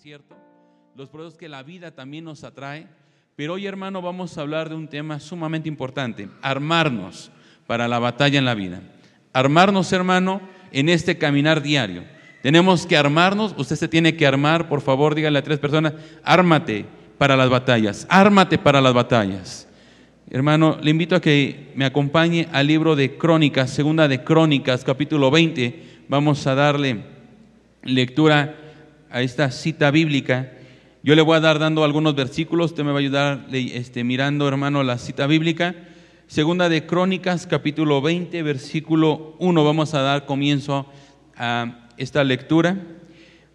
desierto, los procesos que la vida también nos atrae. Pero hoy, hermano, vamos a hablar de un tema sumamente importante, armarnos para la batalla en la vida. Armarnos, hermano, en este caminar diario. Tenemos que armarnos, usted se tiene que armar, por favor, dígale a tres personas, ármate para las batallas, ármate para las batallas. Hermano, le invito a que me acompañe al libro de Crónicas, segunda de Crónicas, capítulo 20. Vamos a darle lectura a esta cita bíblica. Yo le voy a dar dando algunos versículos, usted me va a ayudar este, mirando, hermano, la cita bíblica. Segunda de Crónicas, capítulo 20, versículo 1. Vamos a dar comienzo a esta lectura.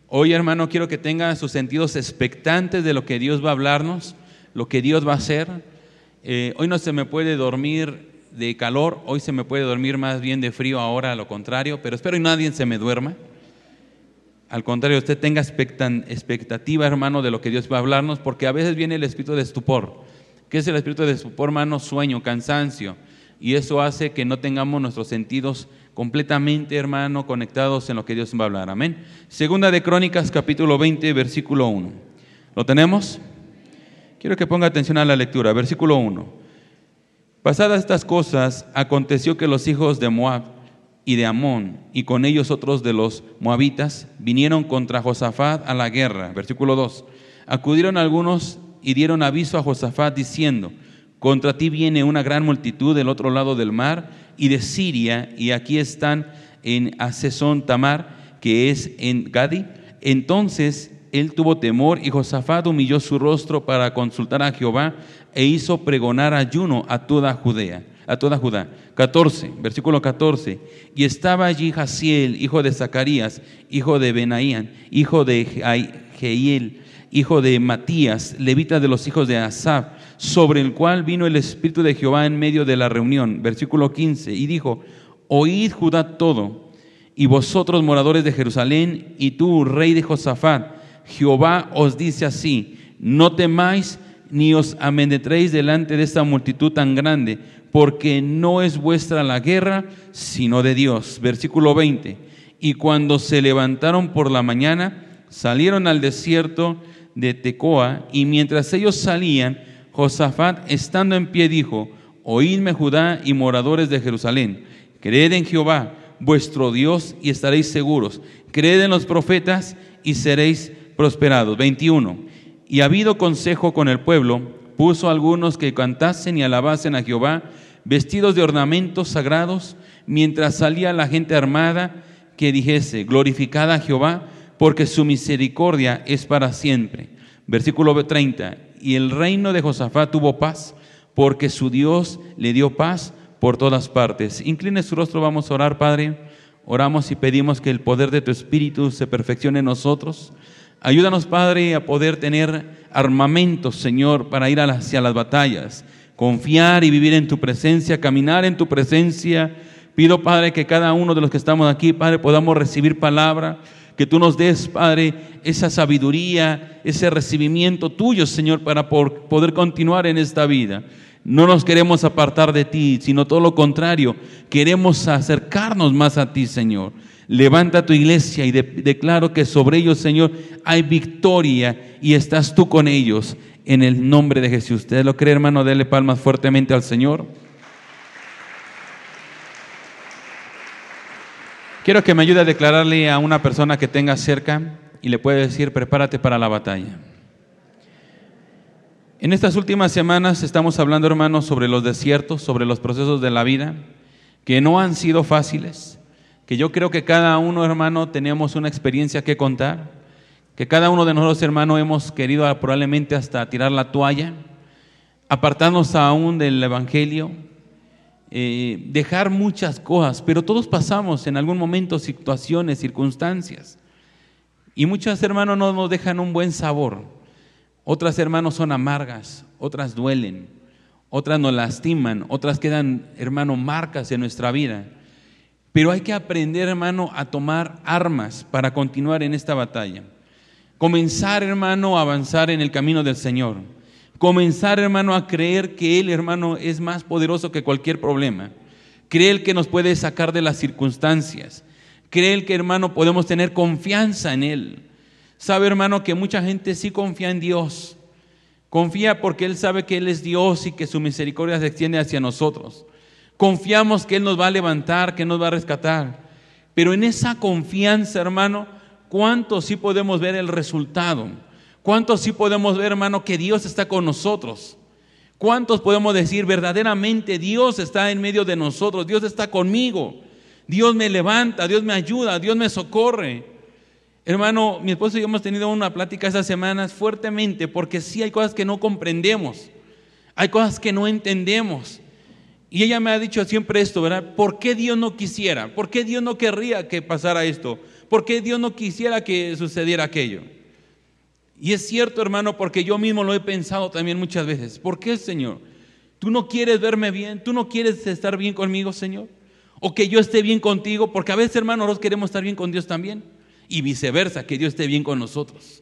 Hoy, hermano, quiero que tenga sus sentidos expectantes de lo que Dios va a hablarnos, lo que Dios va a hacer. Eh, hoy no se me puede dormir de calor, hoy se me puede dormir más bien de frío ahora, lo contrario, pero espero que nadie se me duerma. Al contrario, usted tenga expectativa, hermano, de lo que Dios va a hablarnos, porque a veces viene el espíritu de estupor. ¿Qué es el espíritu de estupor, hermano? Sueño, cansancio. Y eso hace que no tengamos nuestros sentidos completamente, hermano, conectados en lo que Dios va a hablar. Amén. Segunda de Crónicas, capítulo 20, versículo 1. ¿Lo tenemos? Quiero que ponga atención a la lectura. Versículo 1. Pasadas estas cosas, aconteció que los hijos de Moab y de Amón, y con ellos otros de los moabitas, vinieron contra Josafat a la guerra. Versículo 2. Acudieron algunos y dieron aviso a Josafat diciendo, contra ti viene una gran multitud del otro lado del mar y de Siria, y aquí están en Asesón Tamar, que es en Gadi. Entonces él tuvo temor y Josafat humilló su rostro para consultar a Jehová e hizo pregonar ayuno a toda Judea a toda Judá. 14, versículo 14. Y estaba allí Jaciel, hijo de Zacarías, hijo de Benaían, hijo de Jehiel, hijo de Matías, levita de los hijos de Asaf, sobre el cual vino el Espíritu de Jehová en medio de la reunión. Versículo 15. Y dijo, oíd Judá todo, y vosotros moradores de Jerusalén, y tú, rey de Josafat, Jehová os dice así, no temáis ni os amedretréis delante de esta multitud tan grande, porque no es vuestra la guerra, sino de Dios. Versículo 20. Y cuando se levantaron por la mañana, salieron al desierto de Tecoa, y mientras ellos salían, Josafat, estando en pie, dijo, Oídme Judá y moradores de Jerusalén, creed en Jehová, vuestro Dios, y estaréis seguros. Creed en los profetas y seréis prosperados. 21. Y ha habido consejo con el pueblo, puso algunos que cantasen y alabasen a Jehová, vestidos de ornamentos sagrados, mientras salía la gente armada, que dijese, glorificada a Jehová, porque su misericordia es para siempre. Versículo 30, y el reino de Josafat tuvo paz, porque su Dios le dio paz por todas partes. Incline su rostro, vamos a orar, Padre. Oramos y pedimos que el poder de tu Espíritu se perfeccione en nosotros. Ayúdanos, Padre, a poder tener armamento, Señor, para ir hacia las batallas confiar y vivir en tu presencia, caminar en tu presencia. Pido, Padre, que cada uno de los que estamos aquí, Padre, podamos recibir palabra, que tú nos des, Padre, esa sabiduría, ese recibimiento tuyo, Señor, para poder continuar en esta vida. No nos queremos apartar de ti, sino todo lo contrario, queremos acercarnos más a ti, Señor. Levanta tu iglesia y declaro que sobre ellos, Señor, hay victoria y estás tú con ellos en el nombre de Jesús. ¿Usted lo cree, hermano? Dele palmas fuertemente al Señor. Quiero que me ayude a declararle a una persona que tenga cerca y le puede decir, prepárate para la batalla. En estas últimas semanas estamos hablando, hermanos, sobre los desiertos, sobre los procesos de la vida, que no han sido fáciles, que yo creo que cada uno, hermano, tenemos una experiencia que contar que cada uno de nosotros, hermano, hemos querido probablemente hasta tirar la toalla, apartarnos aún del Evangelio, eh, dejar muchas cosas, pero todos pasamos en algún momento situaciones, circunstancias. Y muchas, hermanos, no nos dejan un buen sabor. Otras, hermanos, son amargas, otras duelen, otras nos lastiman, otras quedan, hermano, marcas en nuestra vida. Pero hay que aprender, hermano, a tomar armas para continuar en esta batalla. Comenzar, hermano, a avanzar en el camino del Señor. Comenzar, hermano, a creer que Él, hermano, es más poderoso que cualquier problema. Creer que nos puede sacar de las circunstancias. Creer que, hermano, podemos tener confianza en Él. Sabe, hermano, que mucha gente sí confía en Dios. Confía porque Él sabe que Él es Dios y que su misericordia se extiende hacia nosotros. Confiamos que Él nos va a levantar, que nos va a rescatar. Pero en esa confianza, hermano, ¿cuántos sí podemos ver el resultado? ¿Cuántos sí podemos ver, hermano, que Dios está con nosotros? ¿Cuántos podemos decir verdaderamente Dios está en medio de nosotros? Dios está conmigo. Dios me levanta, Dios me ayuda, Dios me socorre. Hermano, mi esposo y yo hemos tenido una plática esas semanas fuertemente porque sí hay cosas que no comprendemos, hay cosas que no entendemos. Y ella me ha dicho siempre esto, ¿verdad? ¿Por qué Dios no quisiera? ¿Por qué Dios no querría que pasara esto? ¿Por qué Dios no quisiera que sucediera aquello? Y es cierto, hermano, porque yo mismo lo he pensado también muchas veces. ¿Por qué, Señor? ¿Tú no quieres verme bien? ¿Tú no quieres estar bien conmigo, Señor? O que yo esté bien contigo, porque a veces, hermano, nosotros queremos estar bien con Dios también. Y viceversa, que Dios esté bien con nosotros.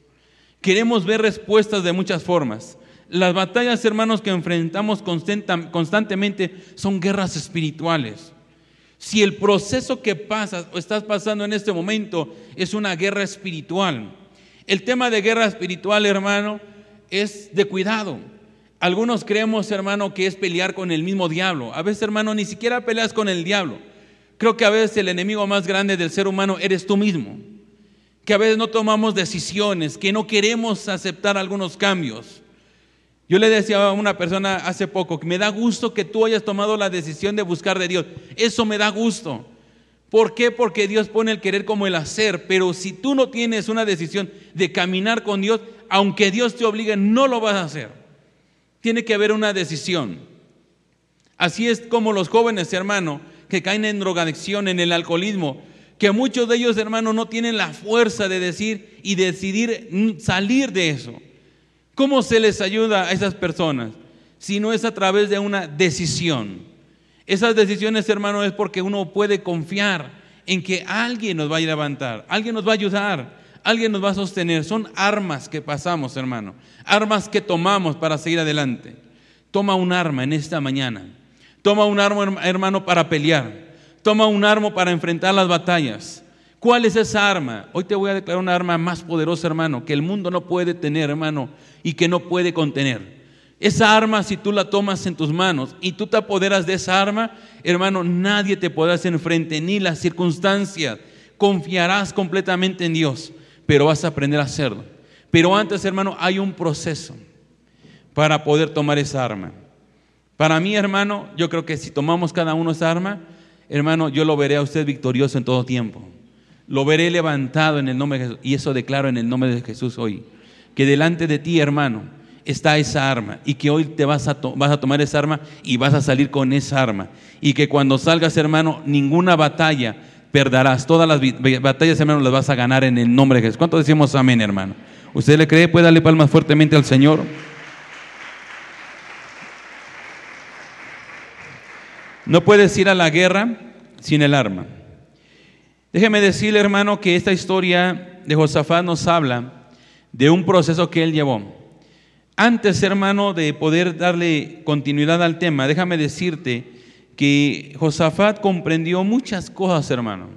Queremos ver respuestas de muchas formas. Las batallas, hermanos, que enfrentamos constantemente son guerras espirituales. Si el proceso que pasas o estás pasando en este momento es una guerra espiritual, el tema de guerra espiritual, hermano, es de cuidado. Algunos creemos, hermano, que es pelear con el mismo diablo. A veces, hermano, ni siquiera peleas con el diablo. Creo que a veces el enemigo más grande del ser humano eres tú mismo. Que a veces no tomamos decisiones, que no queremos aceptar algunos cambios. Yo le decía a una persona hace poco que me da gusto que tú hayas tomado la decisión de buscar de Dios. Eso me da gusto. ¿Por qué? Porque Dios pone el querer como el hacer, pero si tú no tienes una decisión de caminar con Dios, aunque Dios te obligue, no lo vas a hacer. Tiene que haber una decisión. Así es como los jóvenes, hermano, que caen en drogadicción, en el alcoholismo, que muchos de ellos, hermano, no tienen la fuerza de decir y decidir salir de eso. ¿Cómo se les ayuda a esas personas? Si no es a través de una decisión. Esas decisiones, hermano, es porque uno puede confiar en que alguien nos va a levantar, alguien nos va a ayudar, alguien nos va a sostener. Son armas que pasamos, hermano, armas que tomamos para seguir adelante. Toma un arma en esta mañana. Toma un arma, hermano, para pelear. Toma un arma para enfrentar las batallas. ¿Cuál es esa arma? Hoy te voy a declarar una arma más poderosa, hermano, que el mundo no puede tener, hermano, y que no puede contener. Esa arma, si tú la tomas en tus manos y tú te apoderas de esa arma, hermano, nadie te podrá hacer enfrente, ni las circunstancias. Confiarás completamente en Dios, pero vas a aprender a hacerlo. Pero antes, hermano, hay un proceso para poder tomar esa arma. Para mí, hermano, yo creo que si tomamos cada uno esa arma, hermano, yo lo veré a usted victorioso en todo tiempo. Lo veré levantado en el nombre de Jesús. Y eso declaro en el nombre de Jesús hoy. Que delante de ti, hermano, está esa arma y que hoy te vas a, vas a tomar esa arma y vas a salir con esa arma. Y que cuando salgas, hermano, ninguna batalla perderás. Todas las batallas, hermano, las vas a ganar en el nombre de Jesús. ¿Cuánto decimos amén, hermano? ¿Usted le cree? ¿Puede darle palmas fuertemente al Señor? No puedes ir a la guerra sin el arma. Déjeme decirle, hermano, que esta historia de Josafat nos habla de un proceso que él llevó. Antes, hermano, de poder darle continuidad al tema, déjame decirte que Josafat comprendió muchas cosas, hermano.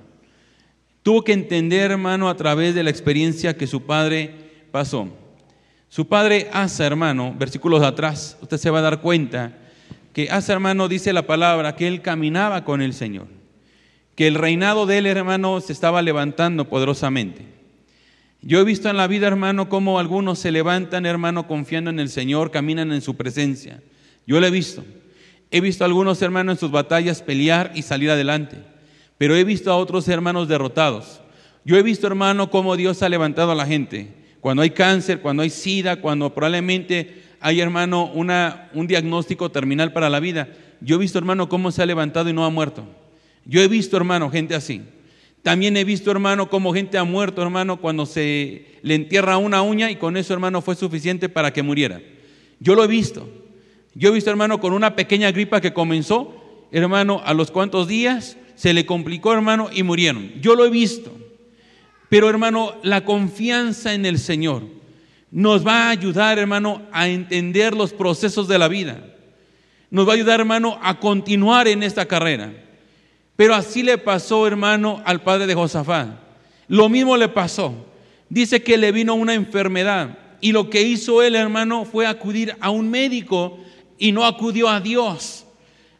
Tuvo que entender, hermano, a través de la experiencia que su padre pasó. Su padre Asa, hermano, versículos atrás, usted se va a dar cuenta que Asa, hermano, dice la palabra que él caminaba con el Señor, que el reinado de él, hermano, se estaba levantando poderosamente. Yo he visto en la vida, hermano, cómo algunos se levantan, hermano, confiando en el Señor, caminan en su presencia. Yo lo he visto. He visto a algunos hermanos en sus batallas pelear y salir adelante. Pero he visto a otros hermanos derrotados. Yo he visto, hermano, cómo Dios ha levantado a la gente. Cuando hay cáncer, cuando hay sida, cuando probablemente hay, hermano, una, un diagnóstico terminal para la vida. Yo he visto, hermano, cómo se ha levantado y no ha muerto. Yo he visto, hermano, gente así. También he visto, hermano, cómo gente ha muerto, hermano, cuando se le entierra una uña y con eso, hermano, fue suficiente para que muriera. Yo lo he visto. Yo he visto, hermano, con una pequeña gripa que comenzó, hermano, a los cuantos días se le complicó, hermano, y murieron. Yo lo he visto. Pero, hermano, la confianza en el Señor nos va a ayudar, hermano, a entender los procesos de la vida. Nos va a ayudar, hermano, a continuar en esta carrera. Pero así le pasó, hermano, al padre de Josafat. Lo mismo le pasó. dice que le vino una enfermedad. Y lo que hizo él, hermano, fue acudir a un médico y no acudió a Dios.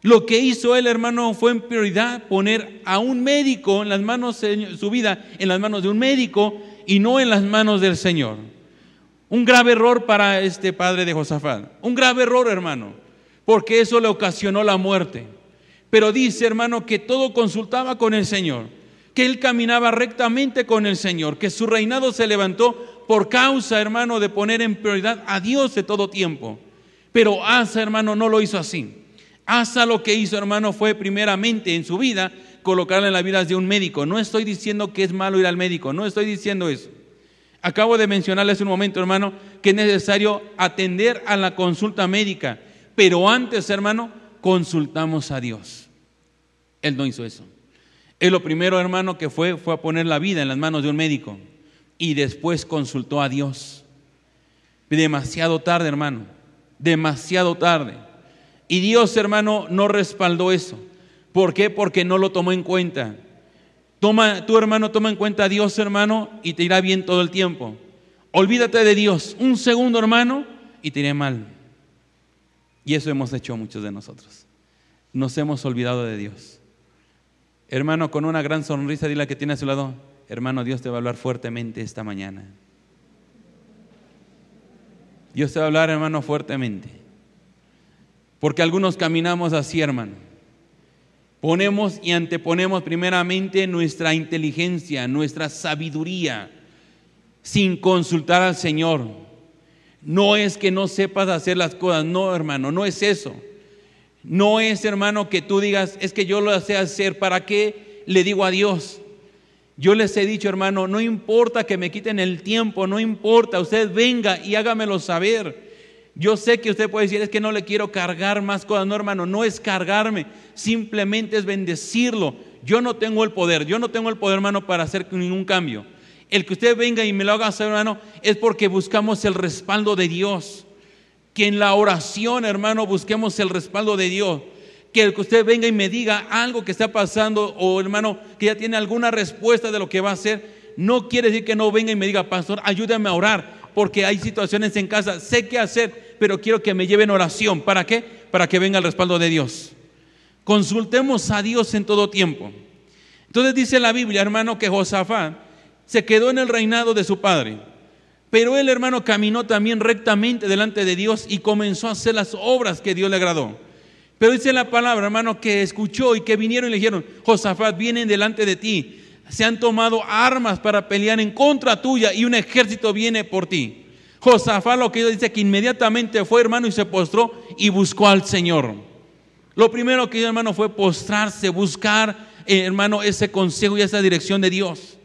Lo que hizo él, hermano, fue en prioridad poner a un médico en las manos, su vida en las manos de un médico y no en las manos del Señor. Un grave error para este padre de Josafat. Un grave error, hermano, porque eso le ocasionó la muerte. Pero dice, hermano, que todo consultaba con el Señor, que él caminaba rectamente con el Señor, que su reinado se levantó por causa, hermano, de poner en prioridad a Dios de todo tiempo. Pero Asa, hermano, no lo hizo así. Asa lo que hizo, hermano, fue primeramente en su vida colocarla en la vida de un médico. No estoy diciendo que es malo ir al médico, no estoy diciendo eso. Acabo de mencionarle hace un momento, hermano, que es necesario atender a la consulta médica. Pero antes, hermano, consultamos a Dios. Él no hizo eso. Él lo primero, hermano, que fue fue a poner la vida en las manos de un médico y después consultó a Dios. Demasiado tarde, hermano. Demasiado tarde. Y Dios, hermano, no respaldó eso. ¿Por qué? Porque no lo tomó en cuenta. Toma, tu hermano, toma en cuenta a Dios, hermano, y te irá bien todo el tiempo. Olvídate de Dios. Un segundo, hermano, y te irá mal. Y eso hemos hecho muchos de nosotros. Nos hemos olvidado de Dios. Hermano, con una gran sonrisa, dile a que tiene a su lado, hermano, Dios te va a hablar fuertemente esta mañana. Dios te va a hablar, hermano, fuertemente. Porque algunos caminamos así, hermano. Ponemos y anteponemos primeramente nuestra inteligencia, nuestra sabiduría, sin consultar al Señor. No es que no sepas hacer las cosas, no hermano, no es eso. No es hermano que tú digas, es que yo lo sé hacer, ¿para qué le digo a Dios? Yo les he dicho, hermano, no importa que me quiten el tiempo, no importa, usted venga y hágamelo saber. Yo sé que usted puede decir, es que no le quiero cargar más cosas. No, hermano, no es cargarme, simplemente es bendecirlo. Yo no tengo el poder, yo no tengo el poder, hermano, para hacer ningún cambio. El que usted venga y me lo haga saber, hermano, es porque buscamos el respaldo de Dios. Que en la oración, hermano, busquemos el respaldo de Dios. Que el que usted venga y me diga algo que está pasando o hermano, que ya tiene alguna respuesta de lo que va a hacer, no quiere decir que no venga y me diga, pastor, ayúdame a orar, porque hay situaciones en casa, sé qué hacer, pero quiero que me lleven oración. ¿Para qué? Para que venga el respaldo de Dios. Consultemos a Dios en todo tiempo. Entonces dice la Biblia, hermano, que Josafat se quedó en el reinado de su padre. Pero el hermano caminó también rectamente delante de Dios y comenzó a hacer las obras que Dios le agradó. Pero dice la palabra, hermano, que escuchó y que vinieron y le dijeron, Josafat, vienen delante de ti, se han tomado armas para pelear en contra tuya y un ejército viene por ti. Josafat lo que dice que inmediatamente fue hermano y se postró y buscó al Señor. Lo primero que hizo hermano fue postrarse, buscar eh, hermano ese consejo y esa dirección de Dios.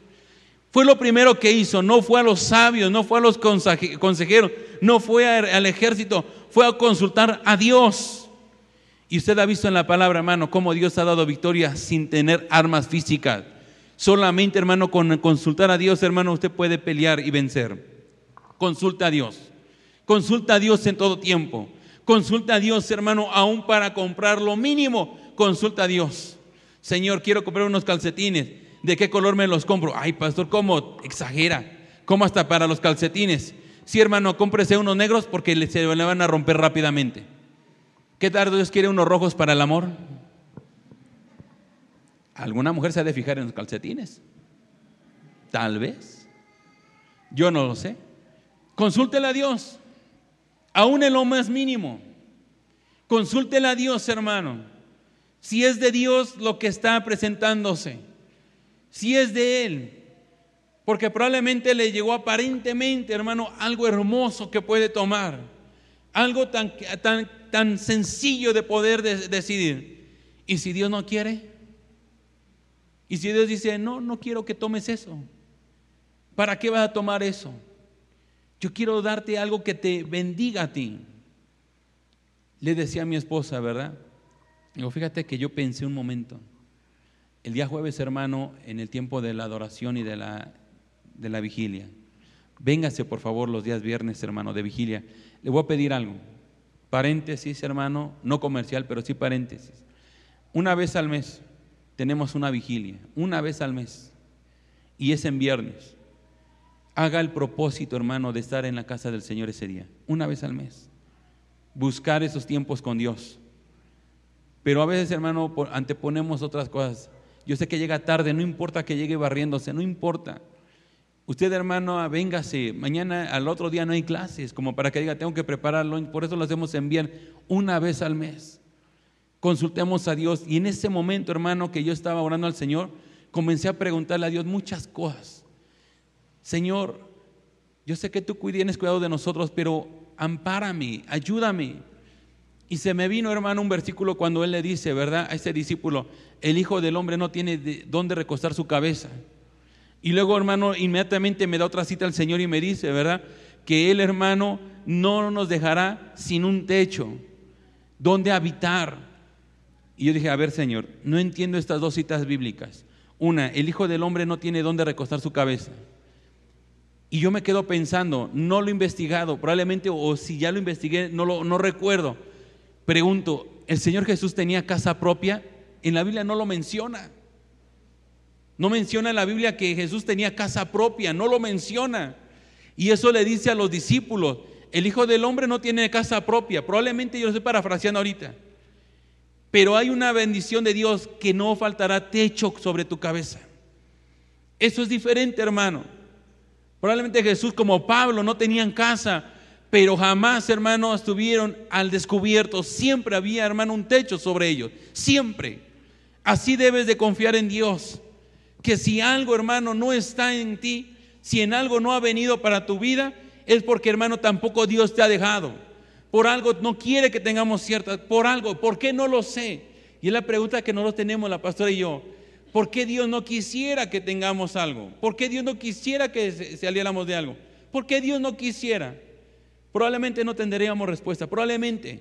Fue lo primero que hizo, no fue a los sabios, no fue a los consejeros, no fue al ejército, fue a consultar a Dios. Y usted ha visto en la palabra, hermano, cómo Dios ha dado victoria sin tener armas físicas. Solamente, hermano, con consultar a Dios, hermano, usted puede pelear y vencer. Consulta a Dios. Consulta a Dios en todo tiempo. Consulta a Dios, hermano, aún para comprar lo mínimo. Consulta a Dios. Señor, quiero comprar unos calcetines. ¿De qué color me los compro? Ay, pastor, ¿cómo exagera? ¿Cómo hasta para los calcetines? Sí, hermano, cómprese unos negros porque se le van a romper rápidamente. ¿Qué tal Dios quiere unos rojos para el amor? ¿Alguna mujer se ha de fijar en los calcetines? Tal vez. Yo no lo sé. Consúltela a Dios, aún en lo más mínimo. Consúltela a Dios, hermano. Si es de Dios lo que está presentándose si es de Él. Porque probablemente le llegó aparentemente, hermano, algo hermoso que puede tomar. Algo tan, tan, tan sencillo de poder decidir. ¿Y si Dios no quiere? ¿Y si Dios dice, no, no quiero que tomes eso? ¿Para qué vas a tomar eso? Yo quiero darte algo que te bendiga a ti. Le decía a mi esposa, ¿verdad? Digo, fíjate que yo pensé un momento. El día jueves, hermano, en el tiempo de la adoración y de la, de la vigilia. Véngase, por favor, los días viernes, hermano, de vigilia. Le voy a pedir algo. Paréntesis, hermano, no comercial, pero sí paréntesis. Una vez al mes tenemos una vigilia, una vez al mes. Y es en viernes. haga el propósito, hermano, de estar en la casa del Señor ese día, una vez al mes. Buscar esos tiempos con Dios. Pero a veces, hermano, anteponemos otras cosas. Yo sé que llega tarde, no importa que llegue barriéndose, no importa. Usted, hermano, véngase. Mañana, al otro día no hay clases, como para que diga, tengo que prepararlo. Por eso lo hacemos enviar una vez al mes. Consultemos a Dios. Y en ese momento, hermano, que yo estaba orando al Señor, comencé a preguntarle a Dios muchas cosas. Señor, yo sé que tú tienes cuidado de nosotros, pero ampárame, ayúdame. Y se me vino, hermano, un versículo cuando él le dice, ¿verdad? A ese discípulo, el Hijo del Hombre no tiene de dónde recostar su cabeza. Y luego, hermano, inmediatamente me da otra cita al Señor y me dice, ¿verdad? Que Él, hermano, no nos dejará sin un techo, donde habitar. Y yo dije, a ver, Señor, no entiendo estas dos citas bíblicas. Una, el Hijo del Hombre no tiene dónde recostar su cabeza. Y yo me quedo pensando, no lo he investigado, probablemente, o si ya lo investigué, no lo no recuerdo. Pregunto, ¿el Señor Jesús tenía casa propia? En la Biblia no lo menciona. No menciona en la Biblia que Jesús tenía casa propia, no lo menciona. Y eso le dice a los discípulos, el Hijo del Hombre no tiene casa propia. Probablemente yo lo estoy parafraseando ahorita. Pero hay una bendición de Dios que no faltará techo sobre tu cabeza. Eso es diferente, hermano. Probablemente Jesús como Pablo no tenían casa, pero jamás, hermano, estuvieron al descubierto. Siempre había, hermano, un techo sobre ellos. Siempre. Así debes de confiar en Dios que si algo, hermano, no está en ti, si en algo no ha venido para tu vida, es porque, hermano, tampoco Dios te ha dejado. Por algo no quiere que tengamos ciertas, por algo, ¿por qué no lo sé? Y es la pregunta que nosotros tenemos, la pastora y yo. ¿Por qué Dios no quisiera que tengamos algo? ¿Por qué Dios no quisiera que saliéramos de algo? ¿Por qué Dios no quisiera? Probablemente no tendríamos respuesta, probablemente.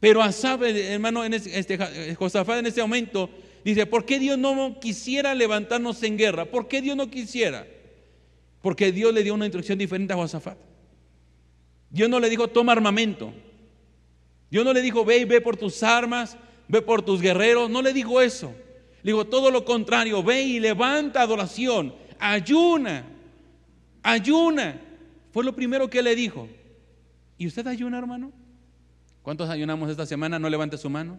Pero Asaf, hermano, en este, Josafat en este momento Dice, ¿por qué Dios no quisiera levantarnos en guerra? ¿Por qué Dios no quisiera? Porque Dios le dio una instrucción diferente a Josafat. Dios no le dijo, toma armamento. Dios no le dijo, ve y ve por tus armas, ve por tus guerreros. No le dijo eso. Le dijo todo lo contrario, ve y levanta adoración, ayuna, ayuna. Fue lo primero que le dijo. ¿Y usted ayuna, hermano? ¿Cuántos ayunamos esta semana? No levante su mano.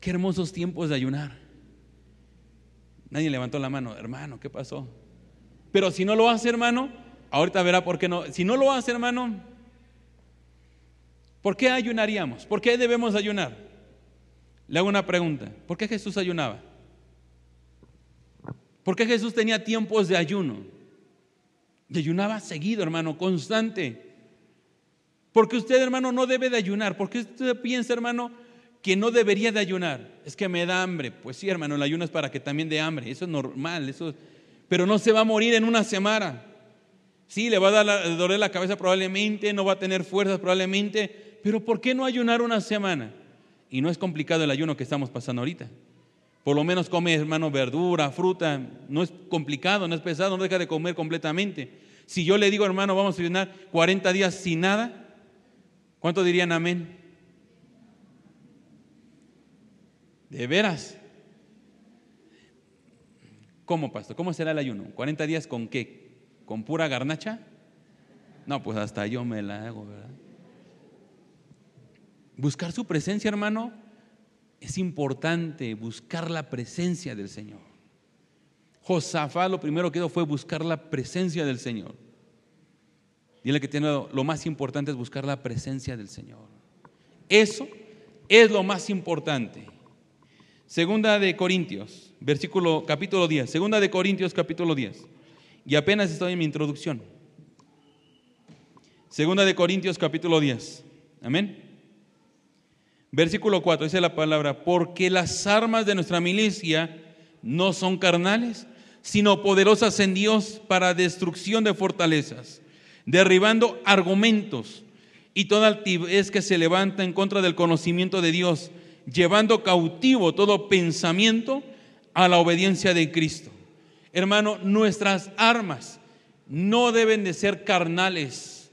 Qué hermosos tiempos de ayunar. Nadie levantó la mano, hermano, ¿qué pasó? Pero si no lo hace, hermano, ahorita verá por qué no. Si no lo hace, hermano, ¿por qué ayunaríamos? ¿Por qué debemos ayunar? Le hago una pregunta. ¿Por qué Jesús ayunaba? ¿Por qué Jesús tenía tiempos de ayuno? Y ayunaba seguido, hermano, constante. Porque usted, hermano, no debe de ayunar. Porque usted piensa, hermano, que no debería de ayunar. Es que me da hambre. Pues sí, hermano, el ayuno es para que también dé hambre. Eso es normal. Eso Pero no se va a morir en una semana. Sí, le va a dar la, doler la cabeza probablemente, no va a tener fuerzas probablemente. Pero ¿por qué no ayunar una semana? Y no es complicado el ayuno que estamos pasando ahorita. Por lo menos come, hermano, verdura, fruta. No es complicado, no es pesado, no deja de comer completamente. Si yo le digo, hermano, vamos a ayunar 40 días sin nada, ¿cuánto dirían amén? ¿De veras? ¿Cómo, pastor? ¿Cómo será el ayuno? ¿40 días con qué? ¿Con pura garnacha? No, pues hasta yo me la hago, ¿verdad? Buscar su presencia, hermano, es importante, buscar la presencia del Señor. Josafá lo primero que hizo fue buscar la presencia del Señor. Dile que tiene lo más importante es buscar la presencia del Señor. Eso es lo más importante. Segunda de Corintios, versículo capítulo 10. Segunda de Corintios capítulo 10. Y apenas estoy en mi introducción. Segunda de Corintios capítulo 10. Amén. Versículo 4 dice la palabra, porque las armas de nuestra milicia no son carnales, sino poderosas en Dios para destrucción de fortalezas, derribando argumentos y toda altivez que se levanta en contra del conocimiento de Dios llevando cautivo todo pensamiento a la obediencia de Cristo. Hermano, nuestras armas no deben de ser carnales.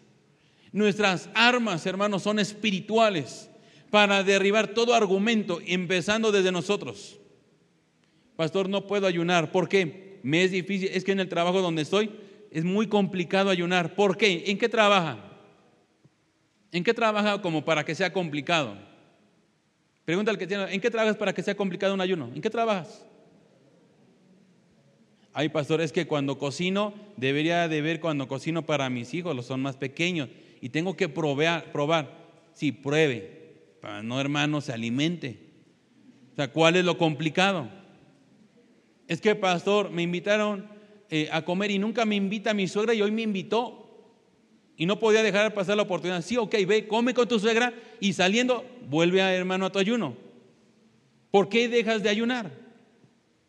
Nuestras armas, hermanos, son espirituales para derribar todo argumento, empezando desde nosotros. Pastor, no puedo ayunar. ¿Por qué? Me es difícil. Es que en el trabajo donde estoy es muy complicado ayunar. ¿Por qué? ¿En qué trabaja? ¿En qué trabaja como para que sea complicado? Pregunta al que tiene, ¿en qué trabajas para que sea complicado un ayuno? ¿En qué trabajas? Ay, pastor, es que cuando cocino, debería de ver cuando cocino para mis hijos, los son más pequeños, y tengo que probar, probar. Sí, pruebe, para no hermano se alimente. O sea, ¿cuál es lo complicado? Es que, pastor, me invitaron eh, a comer y nunca me invita mi suegra y hoy me invitó. Y no podía dejar pasar la oportunidad. Sí, ok, ve, come con tu suegra y saliendo, vuelve a hermano a tu ayuno. ¿Por qué dejas de ayunar?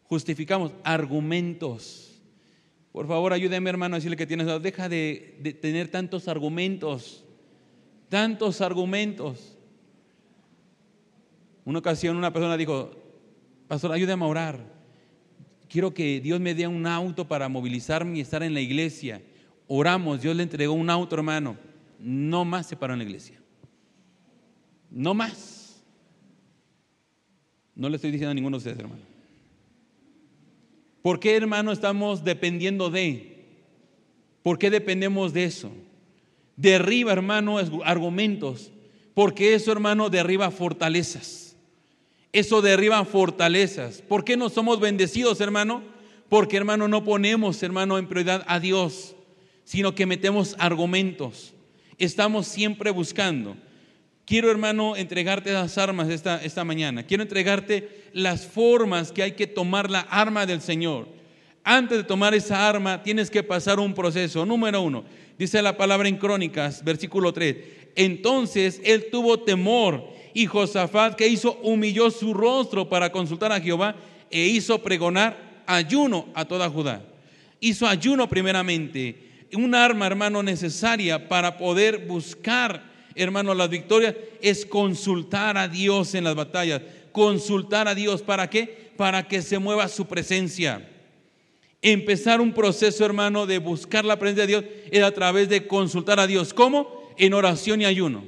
Justificamos argumentos. Por favor, ayúdeme hermano a decirle que tienes, deja de, de tener tantos argumentos, tantos argumentos. Una ocasión una persona dijo, pastor, ayúdame a orar. Quiero que Dios me dé un auto para movilizarme y estar en la iglesia. Oramos, Dios le entregó un auto, hermano. No más se paró en la iglesia. No más. No le estoy diciendo a ninguno de ustedes, hermano. ¿Por qué, hermano, estamos dependiendo de? ¿Por qué dependemos de eso? Derriba, hermano, argumentos. Porque eso, hermano, derriba fortalezas. Eso derriba fortalezas. ¿Por qué no somos bendecidos, hermano? Porque, hermano, no ponemos, hermano, en prioridad a Dios sino que metemos argumentos. Estamos siempre buscando. Quiero, hermano, entregarte las armas esta, esta mañana. Quiero entregarte las formas que hay que tomar la arma del Señor. Antes de tomar esa arma, tienes que pasar un proceso. Número uno, dice la palabra en Crónicas, versículo 3. Entonces él tuvo temor y Josafat, que hizo, humilló su rostro para consultar a Jehová e hizo pregonar ayuno a toda Judá. Hizo ayuno primeramente un arma, hermano, necesaria para poder buscar, hermano, las victorias es consultar a Dios en las batallas. Consultar a Dios, ¿para qué? Para que se mueva su presencia. Empezar un proceso, hermano, de buscar la presencia de Dios es a través de consultar a Dios. ¿Cómo? En oración y ayuno.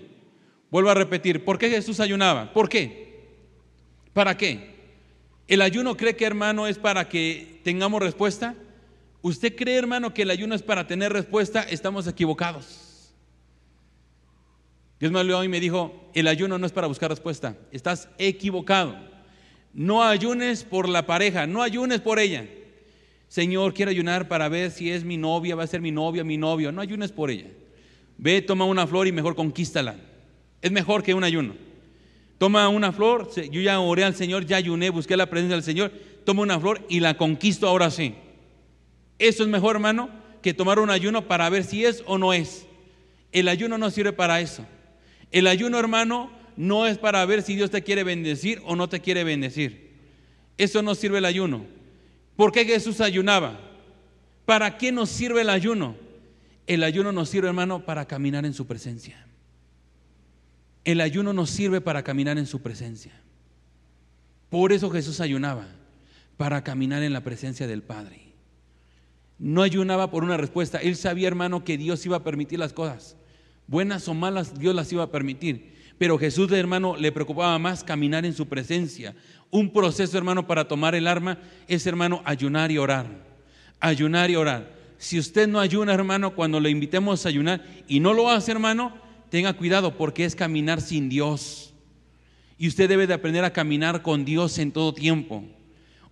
Vuelvo a repetir, ¿por qué Jesús ayunaba? ¿Por qué? ¿Para qué? ¿El ayuno cree que, hermano, es para que tengamos respuesta? ¿Usted cree, hermano, que el ayuno es para tener respuesta? Estamos equivocados. Dios me habló y me dijo, el ayuno no es para buscar respuesta. Estás equivocado. No ayunes por la pareja, no ayunes por ella. Señor, quiero ayunar para ver si es mi novia, va a ser mi novia, mi novio. No ayunes por ella. Ve, toma una flor y mejor conquístala. Es mejor que un ayuno. Toma una flor, yo ya oré al Señor, ya ayuné, busqué la presencia del Señor. Toma una flor y la conquisto ahora sí. Eso es mejor, hermano, que tomar un ayuno para ver si es o no es. El ayuno no sirve para eso. El ayuno, hermano, no es para ver si Dios te quiere bendecir o no te quiere bendecir. Eso no sirve el ayuno. ¿Por qué Jesús ayunaba? ¿Para qué nos sirve el ayuno? El ayuno nos sirve, hermano, para caminar en su presencia. El ayuno nos sirve para caminar en su presencia. Por eso Jesús ayunaba, para caminar en la presencia del Padre. No ayunaba por una respuesta. Él sabía, hermano, que Dios iba a permitir las cosas. Buenas o malas, Dios las iba a permitir. Pero Jesús, hermano, le preocupaba más caminar en su presencia. Un proceso, hermano, para tomar el arma es, hermano, ayunar y orar. Ayunar y orar. Si usted no ayuna, hermano, cuando le invitemos a ayunar y no lo hace, hermano, tenga cuidado porque es caminar sin Dios. Y usted debe de aprender a caminar con Dios en todo tiempo.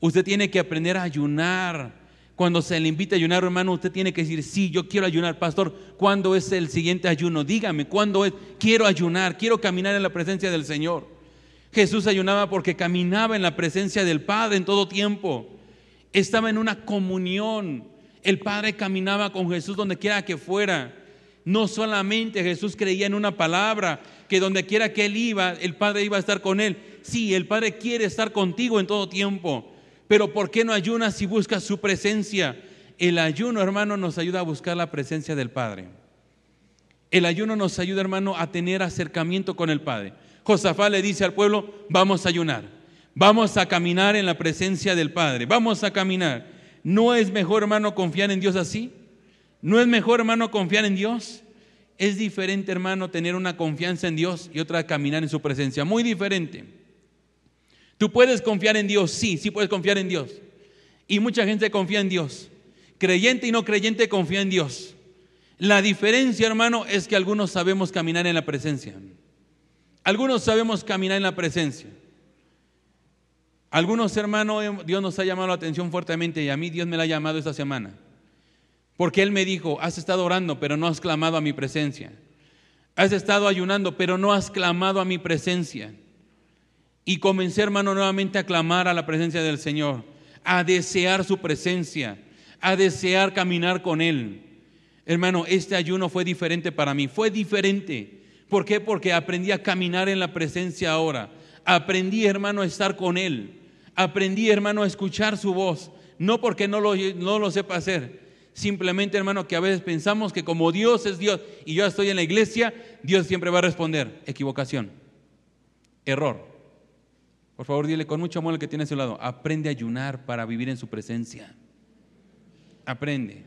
Usted tiene que aprender a ayunar cuando se le invita a ayunar, hermano, usted tiene que decir, sí, yo quiero ayunar, pastor. ¿Cuándo es el siguiente ayuno? Dígame, ¿cuándo es? Quiero ayunar, quiero caminar en la presencia del Señor. Jesús ayunaba porque caminaba en la presencia del Padre en todo tiempo. Estaba en una comunión. El Padre caminaba con Jesús donde quiera que fuera. No solamente Jesús creía en una palabra, que donde quiera que él iba, el Padre iba a estar con él. Sí, el Padre quiere estar contigo en todo tiempo. Pero ¿por qué no ayunas si buscas su presencia? El ayuno, hermano, nos ayuda a buscar la presencia del Padre. El ayuno nos ayuda, hermano, a tener acercamiento con el Padre. Josafá le dice al pueblo, vamos a ayunar, vamos a caminar en la presencia del Padre, vamos a caminar. ¿No es mejor, hermano, confiar en Dios así? ¿No es mejor, hermano, confiar en Dios? Es diferente, hermano, tener una confianza en Dios y otra caminar en su presencia. Muy diferente. Tú puedes confiar en Dios, sí, sí puedes confiar en Dios. Y mucha gente confía en Dios. Creyente y no creyente confía en Dios. La diferencia, hermano, es que algunos sabemos caminar en la presencia. Algunos sabemos caminar en la presencia. Algunos hermanos, Dios nos ha llamado la atención fuertemente y a mí Dios me la ha llamado esta semana. Porque Él me dijo, has estado orando, pero no has clamado a mi presencia. Has estado ayunando, pero no has clamado a mi presencia. Y comencé, hermano, nuevamente a clamar a la presencia del Señor, a desear su presencia, a desear caminar con Él. Hermano, este ayuno fue diferente para mí, fue diferente. ¿Por qué? Porque aprendí a caminar en la presencia ahora. Aprendí, hermano, a estar con Él. Aprendí, hermano, a escuchar su voz. No porque no lo, no lo sepa hacer, simplemente, hermano, que a veces pensamos que como Dios es Dios y yo estoy en la iglesia, Dios siempre va a responder. Equivocación. Error. Por favor, dile con mucho amor al que tiene a su lado, aprende a ayunar para vivir en su presencia. Aprende.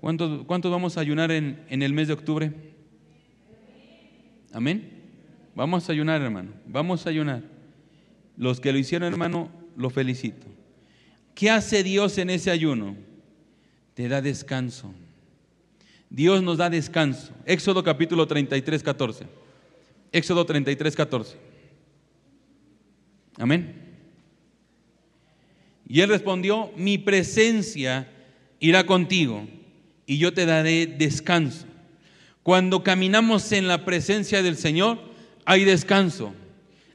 ¿Cuántos, vamos a ayunar en, en el mes de octubre? Amén. Vamos a ayunar, hermano. Vamos a ayunar. Los que lo hicieron, hermano, lo felicito. ¿Qué hace Dios en ese ayuno? Te da descanso. Dios nos da descanso. Éxodo capítulo 33, 14. Éxodo 33, 14. Amén. Y él respondió, mi presencia irá contigo y yo te daré descanso. Cuando caminamos en la presencia del Señor, hay descanso,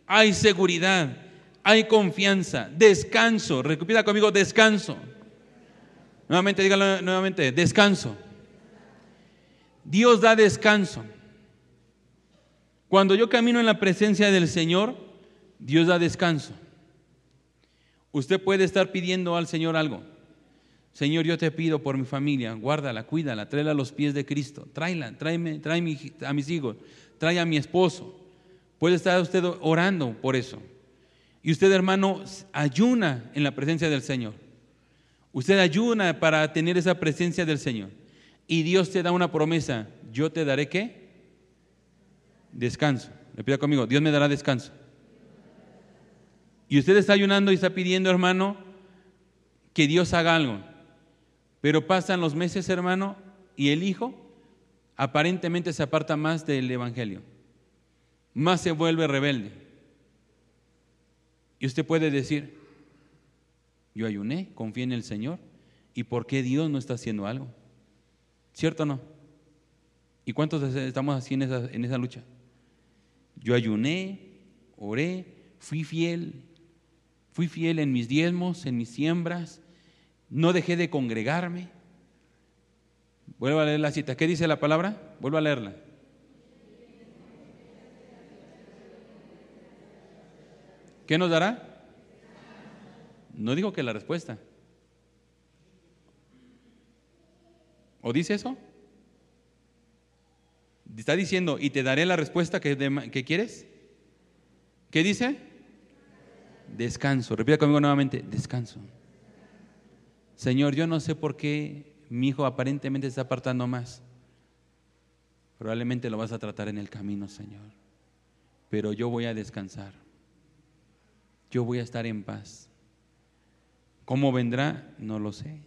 hay seguridad, hay confianza, descanso. Repita conmigo, descanso. Nuevamente, dígalo nuevamente, descanso. Dios da descanso. Cuando yo camino en la presencia del Señor, Dios da descanso. Usted puede estar pidiendo al Señor algo. Señor, yo te pido por mi familia, guárdala, cuídala, tráela a los pies de Cristo, tráela, tráeme, tráeme a mis hijos, trae a mi esposo. Puede estar usted orando por eso. Y usted, hermano, ayuna en la presencia del Señor. Usted ayuna para tener esa presencia del Señor. Y Dios te da una promesa. Yo te daré qué? Descanso. Le pido conmigo, Dios me dará descanso. Y usted está ayunando y está pidiendo, hermano, que Dios haga algo. Pero pasan los meses, hermano, y el hijo aparentemente se aparta más del Evangelio, más se vuelve rebelde. Y usted puede decir, yo ayuné, confié en el Señor, ¿y por qué Dios no está haciendo algo? ¿Cierto o no? ¿Y cuántos estamos así en esa, lucha? Yo ayuné, oré, fui fiel, fui fiel en mis diezmos, en mis siembras, no dejé de congregarme. Vuelvo a leer la cita. ¿Qué dice la palabra? Vuelvo a leerla. ¿Qué nos dará? No digo que la respuesta. ¿O dice eso? Está diciendo, y te daré la respuesta que, que quieres. ¿Qué dice? Descanso. Repita conmigo nuevamente, descanso. Señor, yo no sé por qué mi hijo aparentemente está apartando más. Probablemente lo vas a tratar en el camino, Señor. Pero yo voy a descansar. Yo voy a estar en paz. ¿Cómo vendrá? No lo sé.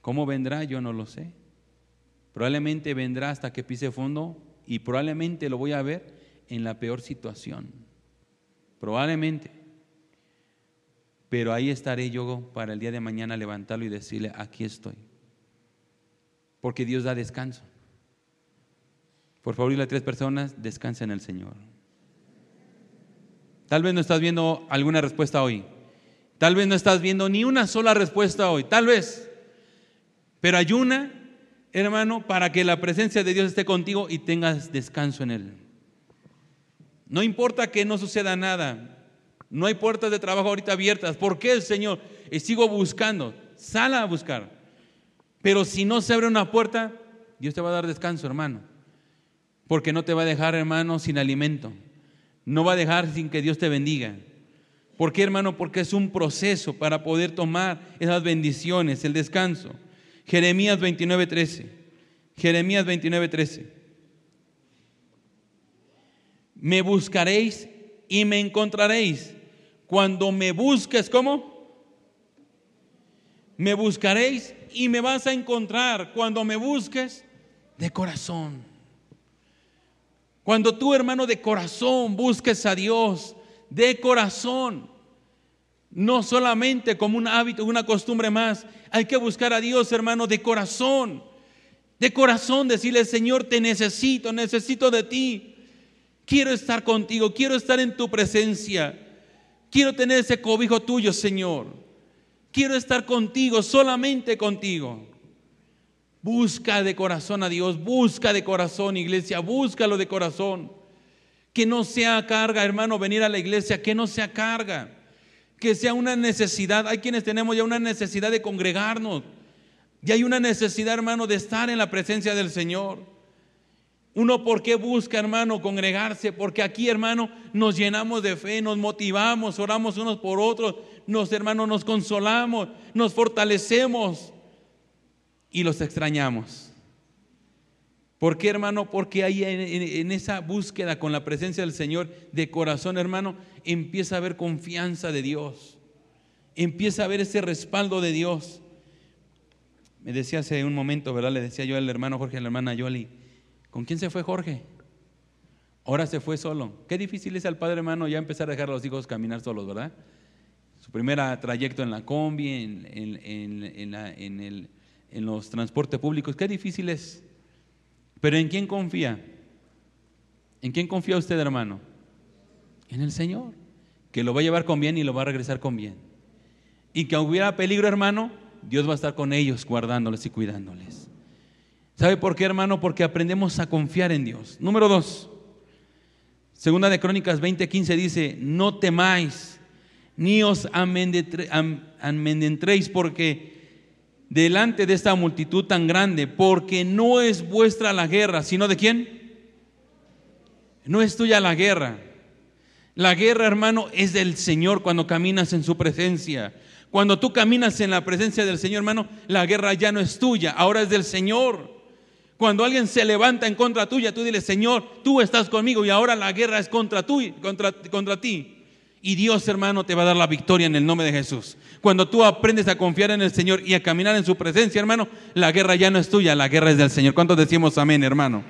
¿Cómo vendrá? Yo no lo sé. Probablemente vendrá hasta que pise fondo y probablemente lo voy a ver en la peor situación. Probablemente. Pero ahí estaré yo para el día de mañana levantarlo y decirle, aquí estoy. Porque Dios da descanso. Por favor, y las tres personas, descansa en el Señor. Tal vez no estás viendo alguna respuesta hoy. Tal vez no estás viendo ni una sola respuesta hoy. Tal vez. Pero ayuna, hermano, para que la presencia de Dios esté contigo y tengas descanso en Él. No importa que no suceda nada. No hay puertas de trabajo ahorita abiertas. ¿Por qué, Señor? Y sigo buscando. Sala a buscar. Pero si no se abre una puerta, Dios te va a dar descanso, hermano. Porque no te va a dejar, hermano, sin alimento. No va a dejar sin que Dios te bendiga. ¿Por qué, hermano? Porque es un proceso para poder tomar esas bendiciones, el descanso. Jeremías 29:13. Jeremías 29:13. Me buscaréis y me encontraréis cuando me busques, ¿cómo? Me buscaréis y me vas a encontrar cuando me busques de corazón. Cuando tú, hermano, de corazón busques a Dios, de corazón, no solamente como un hábito, una costumbre más, hay que buscar a Dios, hermano, de corazón. De corazón decirle, Señor, te necesito, necesito de ti. Quiero estar contigo, quiero estar en tu presencia. Quiero tener ese cobijo tuyo, Señor. Quiero estar contigo, solamente contigo. Busca de corazón a Dios, busca de corazón, iglesia, búscalo de corazón. Que no sea carga, hermano, venir a la iglesia, que no sea carga, que sea una necesidad. Hay quienes tenemos ya una necesidad de congregarnos. Ya hay una necesidad, hermano, de estar en la presencia del Señor. Uno, ¿por qué busca, hermano, congregarse? Porque aquí, hermano, nos llenamos de fe, nos motivamos, oramos unos por otros, nos, hermano, nos consolamos, nos fortalecemos y los extrañamos. ¿Por qué, hermano? Porque ahí en, esa búsqueda con la presencia del Señor de corazón, hermano, empieza a haber confianza de Dios. Empieza a haber ese respaldo de Dios. Me decía hace un momento, ¿verdad? Le decía yo al hermano Jorge, a la hermana Yoli, ¿con quién se fue Jorge? Ahora se fue solo. Qué difícil es al padre hermano ya empezar a dejar a los hijos caminar solos, ¿verdad? Su primer trayecto en la combi, en, en en los transportes públicos, qué difícil es. Pero ¿en quién confía? ¿En quién confía usted, hermano? En el Señor, que lo va a llevar con bien y lo va a regresar con bien. Y que hubiera peligro, hermano, Dios va a estar con ellos, guardándoles y cuidándoles. ¿Sabe por qué, hermano? Porque aprendemos a confiar en Dios. Número dos, segunda de Crónicas 20:15 dice, no temáis, ni os amedrentréis, porque delante de esta multitud tan grande, porque no es vuestra la guerra, sino de quién? No es tuya la guerra. La guerra, hermano, es del Señor cuando caminas en su presencia. Cuando tú caminas en la presencia del Señor, hermano, la guerra ya no es tuya, ahora es del Señor. Cuando alguien se levanta en contra tuya, tú dile, Señor, tú estás conmigo y ahora la guerra es contra, tú, contra, contra ti. Y Dios, hermano, te va a dar la victoria en el nombre de Jesús. Cuando tú aprendes a confiar en el Señor y a caminar en su presencia, hermano, la guerra ya no es tuya, la guerra es del Señor. ¿Cuántos decimos amén, hermano?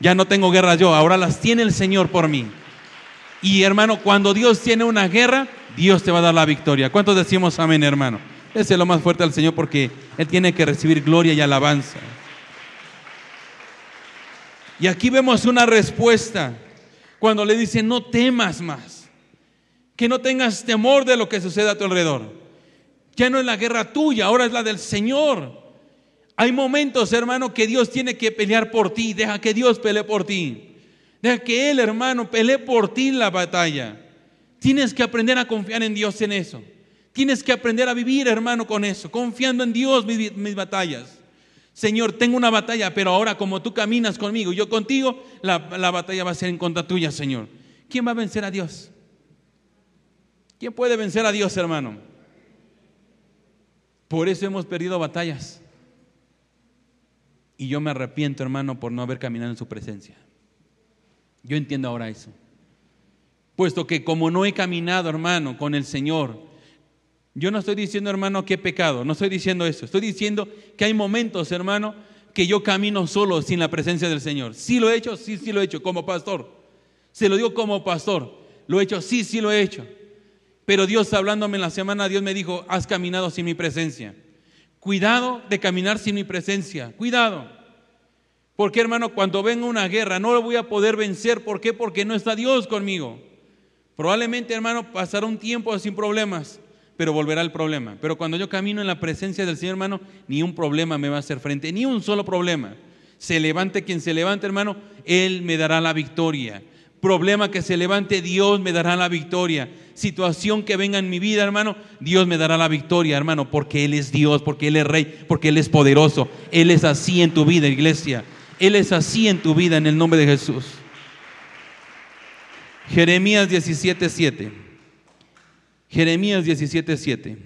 Ya no tengo guerra yo, ahora las tiene el Señor por mí. Y hermano, cuando Dios tiene una guerra, Dios te va a dar la victoria. ¿Cuántos decimos amén, hermano? Ese es lo más fuerte al Señor porque Él tiene que recibir gloria y alabanza. Y aquí vemos una respuesta cuando le dice, no temas más. Que no tengas temor de lo que suceda a tu alrededor. Ya no es la guerra tuya, ahora es la del Señor. Hay momentos, hermano, que Dios tiene que pelear por ti. Deja que Dios pelee por ti. Deja que Él, hermano, pelee por ti la batalla. Tienes que aprender a confiar en Dios en eso. Tienes que aprender a vivir, hermano, con eso, confiando en Dios mis, mis batallas. Señor, tengo una batalla, pero ahora como tú caminas conmigo y yo contigo, la batalla va a ser en contra tuya, Señor. ¿Quién va a vencer a Dios? ¿Quién puede vencer a Dios, hermano? Por eso hemos perdido batallas. Y yo me arrepiento, hermano, por no haber caminado en su presencia. Yo entiendo ahora eso. Puesto que como no he caminado, hermano, con el Señor, yo no estoy diciendo, hermano, que he pecado, no estoy diciendo eso. Estoy diciendo que hay momentos, hermano, que yo camino solo sin la presencia del Señor. Sí lo he hecho, sí, sí lo he hecho, como pastor. Se lo digo como pastor. Lo he hecho, sí, sí lo he hecho. Pero Dios hablándome en la semana, Dios me dijo, has caminado sin mi presencia. Cuidado de caminar sin mi presencia. Cuidado. Porque hermano, cuando venga una guerra no lo voy a poder vencer. ¿Por qué? Porque no está Dios conmigo. Probablemente hermano pasará un tiempo sin problemas, pero volverá el problema. Pero cuando yo camino en la presencia del Señor hermano, ni un problema me va a hacer frente, ni un solo problema. Se levante quien se levante hermano, Él me dará la victoria problema que se levante, Dios me dará la victoria. Situación que venga en mi vida, hermano, Dios me dará la victoria, hermano, porque Él es Dios, porque Él es Rey, porque Él es poderoso. Él es así en tu vida, iglesia. Él es así en tu vida, en el nombre de Jesús. Jeremías 17:7. Jeremías 17:7.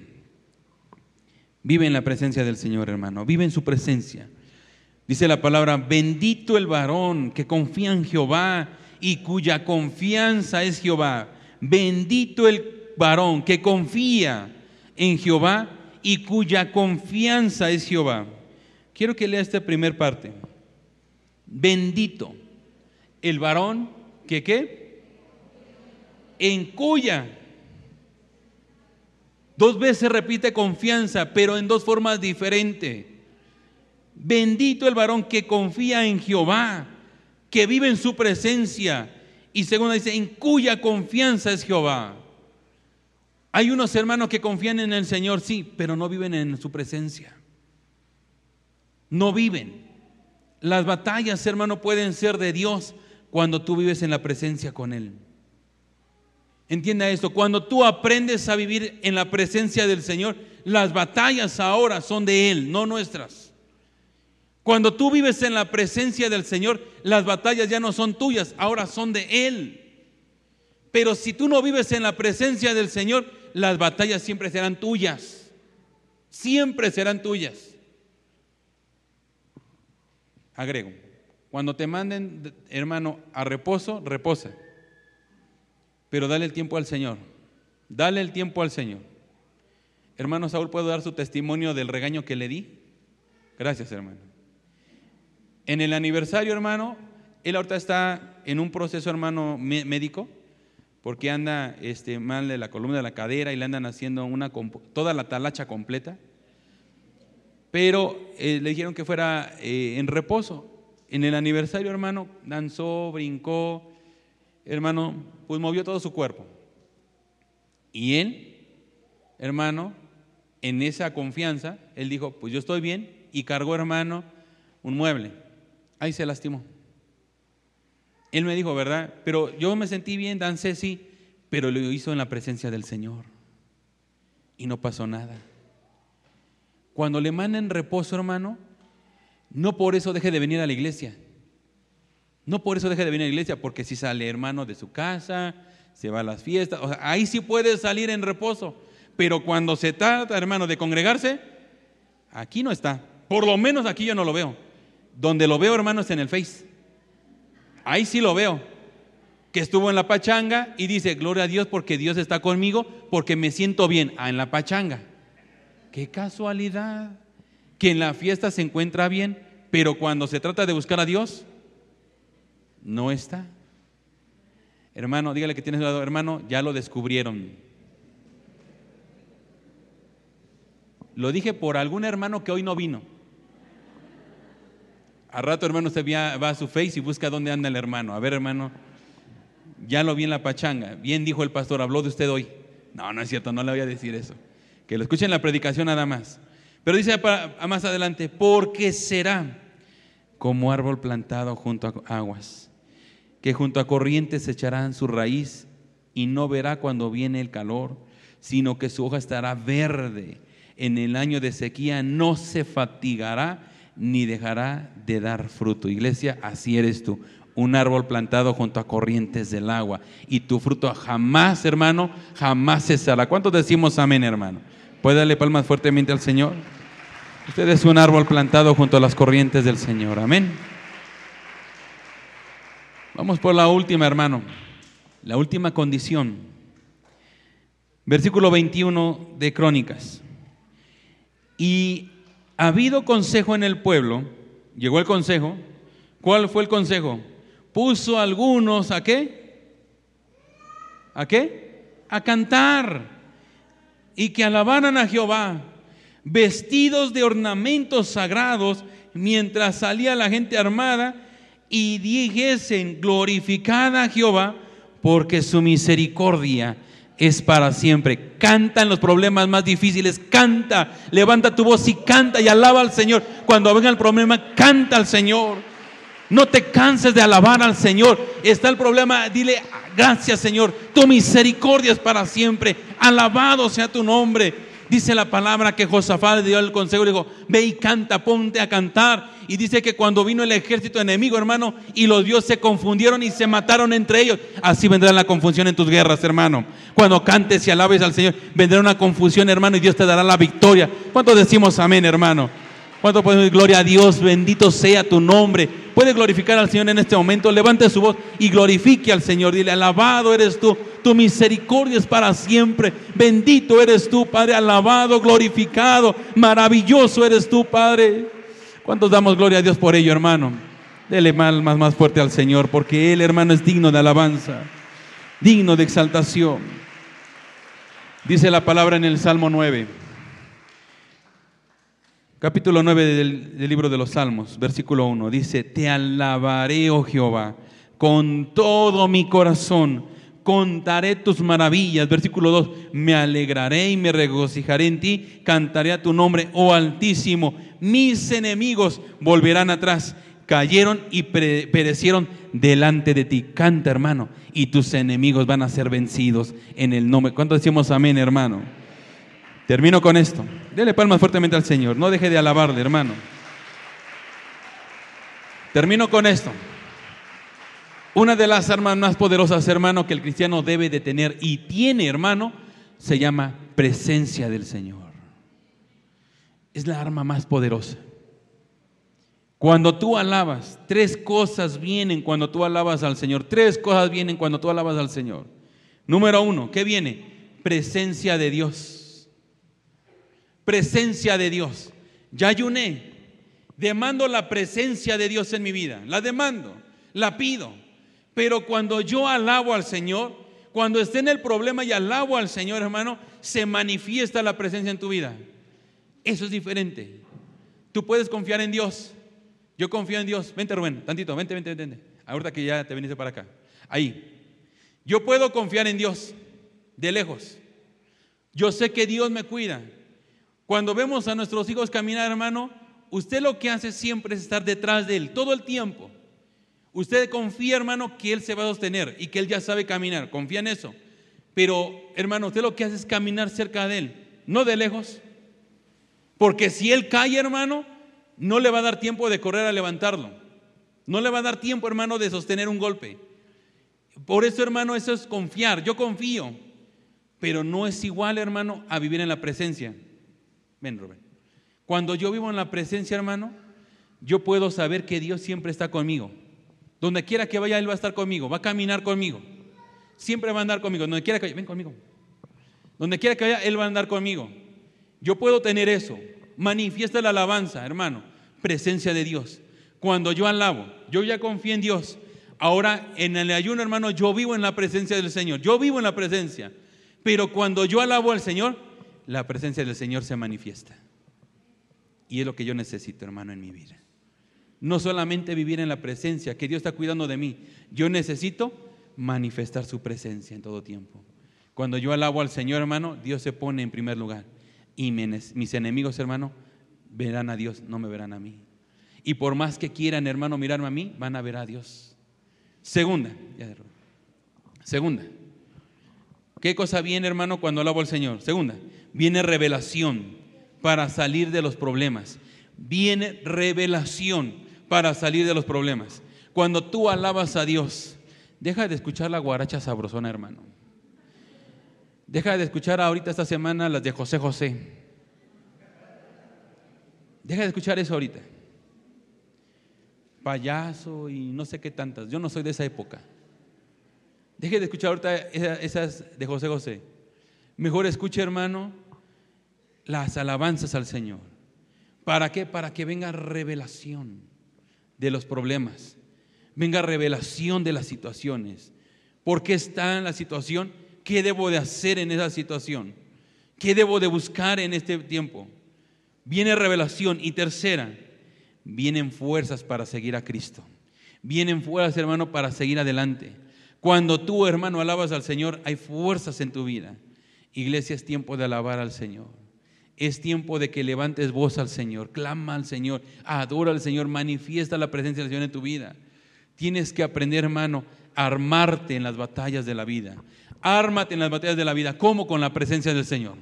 Vive en la presencia del Señor, hermano. Vive en su presencia. Dice la palabra, bendito el varón que confía en Jehová y cuya confianza es Jehová. Bendito el varón que confía en Jehová y cuya confianza es Jehová. Quiero que lea esta primera parte. Bendito el varón que qué? En cuya. Dos veces repite confianza, pero en dos formas diferentes. Bendito el varón que confía en Jehová, que vive en su presencia. Y segundo dice, en cuya confianza es Jehová. Hay unos hermanos que confían en el Señor, sí, pero no viven en su presencia. No viven. Las batallas, hermano, pueden ser de Dios cuando tú vives en la presencia con Él. Entienda esto, cuando tú aprendes a vivir en la presencia del Señor, las batallas ahora son de Él, no nuestras. Cuando tú vives en la presencia del Señor, las batallas ya no son tuyas, ahora son de Él. Pero si tú no vives en la presencia del Señor, las batallas siempre serán tuyas. Siempre serán tuyas. Agrego, cuando te manden, hermano, a reposo, reposa. Pero dale el tiempo al Señor. Dale el tiempo al Señor. Hermano Saúl, ¿puedo dar su testimonio del regaño que le di? Gracias, hermano. En el aniversario, hermano, él ahorita está en un proceso, hermano, médico porque anda este, mal de la columna de la cadera y le andan haciendo toda la talacha completa. Pero eh, le dijeron que fuera eh, en reposo. En el aniversario, hermano, danzó, brincó, hermano, pues movió todo su cuerpo. Y él, hermano, en esa confianza, él dijo, pues yo estoy bien, y cargó, hermano, un mueble. Ahí se lastimó. Él me dijo, ¿verdad? Pero yo me sentí bien, dancé, sí, pero lo hizo en la presencia del Señor. Y no pasó nada. Cuando le manden reposo, hermano, no por eso deje de venir a la iglesia. No por eso deje de venir a la iglesia, porque si sale hermano de su casa, se va a las fiestas, ahí sí puede salir en reposo. Pero cuando se trata, hermano, de congregarse, aquí no está. Por lo menos aquí yo no lo veo. Donde lo veo, hermano, es en el Face. Ahí sí lo veo. Que estuvo en la pachanga y dice, gloria a Dios porque Dios está conmigo, porque me siento bien. Ah, en la pachanga. Qué casualidad. Que en la fiesta se encuentra bien, pero cuando se trata de buscar a Dios, no está. Hermano, dígale que tienes lado, hermano, ya lo descubrieron. Lo dije por algún hermano que hoy no vino. A rato, hermano, usted va a su face y busca dónde anda el hermano. A ver, hermano, ya lo vi en la pachanga. Bien dijo el pastor, habló de usted hoy. No, no es cierto, no le voy a decir eso. Que lo escuchen la predicación nada más. Pero dice más adelante, porque será como árbol plantado junto a aguas, que junto a corrientes echarán su raíz y no verá cuando viene el calor, sino que su hoja estará verde. En el año de sequía no se fatigará ni dejará de dar fruto. Iglesia, así eres tú, un árbol plantado junto a corrientes del agua. Y tu fruto jamás, hermano, jamás cesará. ¿Cuántos decimos amén, hermano? ¿Puede darle palmas fuertemente al Señor? Usted es un árbol plantado junto a las corrientes del Señor. Amén. Vamos por la última, hermano. La última condición. Versículo 21 de Crónicas. Y ha habido consejo en el pueblo, llegó el consejo, ¿cuál fue el consejo? Puso a algunos a qué? ¿A qué? A cantar y que alabaran a Jehová, vestidos de ornamentos sagrados, mientras salía la gente armada y dijesen, glorificada a Jehová, porque su misericordia es para siempre. Canta en los problemas más difíciles, canta, levanta tu voz y canta y alaba al Señor. Cuando venga el problema, canta al Señor. No te canses de alabar al Señor. Está el problema, dile gracias Señor. Tu misericordia es para siempre. Alabado sea tu nombre. Dice la palabra que Josafat dio el consejo y dijo, ve y canta, ponte a cantar. Y dice que cuando vino el ejército enemigo, hermano, y los dioses se confundieron y se mataron entre ellos, así vendrá la confusión en tus guerras, hermano. Cuando cantes y alabes al Señor, vendrá una confusión, hermano, y Dios te dará la victoria. ¿Cuántos decimos amén, hermano? ¿Cuánto podemos decir gloria a Dios? Bendito sea tu nombre. Puede glorificar al Señor en este momento. Levante su voz y glorifique al Señor. Dile, alabado eres tú. Tu misericordia es para siempre. Bendito eres tú, Padre. Alabado, glorificado. Maravilloso eres tú, Padre. ¿Cuántos damos gloria a Dios por ello, hermano? Dele más, más, más fuerte al Señor, porque Él, hermano, es digno de alabanza, digno de exaltación. Dice la palabra en el Salmo 9 capítulo 9 del, libro de los Salmos, versículo 1, dice, te alabaré, oh Jehová, con todo mi corazón, contaré tus maravillas. Versículo 2, me alegraré y me regocijaré en ti, cantaré a tu nombre, oh Altísimo. Mis enemigos volverán atrás, cayeron y perecieron delante de ti. Canta, hermano, y tus enemigos van a ser vencidos en el nombre. ¿Cuánto decimos amén, hermano? Termino con esto. Dele palmas fuertemente al Señor. No deje de alabarle, hermano. Termino con esto. Una de las armas más poderosas, hermano, que el cristiano debe de tener y tiene, hermano, se llama presencia del Señor. Es la arma más poderosa. Cuando tú alabas, tres cosas vienen cuando tú alabas al Señor. Tres cosas vienen cuando tú alabas al Señor. Número uno, ¿qué viene? Presencia de Dios presencia de Dios. Ya ayuné, demando la presencia de Dios en mi vida, la demando, la pido. Pero cuando yo alabo al Señor, cuando esté en el problema y alabo al Señor, hermano, se manifiesta la presencia en tu vida. Eso es diferente. Tú puedes confiar en Dios. Yo confío en Dios. Vente, Rubén, tantito, vente, vente, vente. Ahorita que ya te viniste para acá. Ahí. Yo puedo confiar en Dios de lejos. Yo sé que Dios me cuida. Cuando vemos a nuestros hijos caminar, hermano, usted lo que hace siempre es estar detrás de él todo el tiempo. Usted confía, hermano, que él se va a sostener y que él ya sabe caminar. Confía en eso. Pero, hermano, usted lo que hace es caminar cerca de él, no de lejos. Porque si él cae, hermano, no le va a dar tiempo de correr a levantarlo. No le va a dar tiempo, hermano, de sostener un golpe. Por eso, hermano, eso es confiar. Yo confío. Pero no es igual, hermano, a vivir en la presencia. Ven, Rubén. Cuando yo vivo en la presencia, hermano, yo puedo saber que Dios siempre está conmigo. Donde quiera que vaya, Él va a estar conmigo, va a caminar conmigo. Siempre va a andar conmigo. Donde quiera que vaya, ven conmigo. Donde quiera que vaya, Él va a andar conmigo. Yo puedo tener eso. Manifiesta la alabanza, hermano. Presencia de Dios. Cuando yo alabo, yo ya confío en Dios. Ahora en el ayuno, hermano, yo vivo en la presencia del Señor. Yo vivo en la presencia. Pero cuando yo alabo al Señor, la presencia del Señor se manifiesta. Y es lo que yo necesito, hermano, en mi vida. No solamente vivir en la presencia, que Dios está cuidando de mí. Yo necesito manifestar su presencia en todo tiempo. Cuando yo alabo al Señor, hermano, Dios se pone en primer lugar. Y mis enemigos, hermano, verán a Dios, no me verán a mí. Y por más que quieran, hermano, mirarme a mí, van a ver a Dios. Segunda, segunda. ¿Qué cosa viene, hermano, cuando alabo al Señor? Segunda, viene revelación para salir de los problemas. Viene revelación para salir de los problemas. Cuando tú alabas a Dios, deja de escuchar la guaracha sabrosona, hermano. Deja de escuchar ahorita esta semana las de José José. Deja de escuchar eso ahorita. Payaso y no sé qué tantas. Yo no soy de esa época. Deje de escuchar ahorita esas de José José. Mejor escuche, hermano, las alabanzas al Señor. ¿Para qué? Para que venga revelación de los problemas, venga revelación de las situaciones. ¿Por qué está en la situación? ¿Qué debo de hacer en esa situación? ¿Qué debo de buscar en este tiempo? Viene revelación. Y tercera, vienen fuerzas para seguir a Cristo. Vienen fuerzas, hermano, para seguir adelante. Cuando tú, hermano, alabas al Señor, hay fuerzas en tu vida. Iglesia, es tiempo de alabar al Señor. Es tiempo de que levantes voz al Señor, clama al Señor, adora al Señor, manifiesta la presencia del Señor en tu vida. Tienes que aprender, hermano, a armarte en las batallas de la vida. Ármate en las batallas de la vida, como con la presencia del Señor.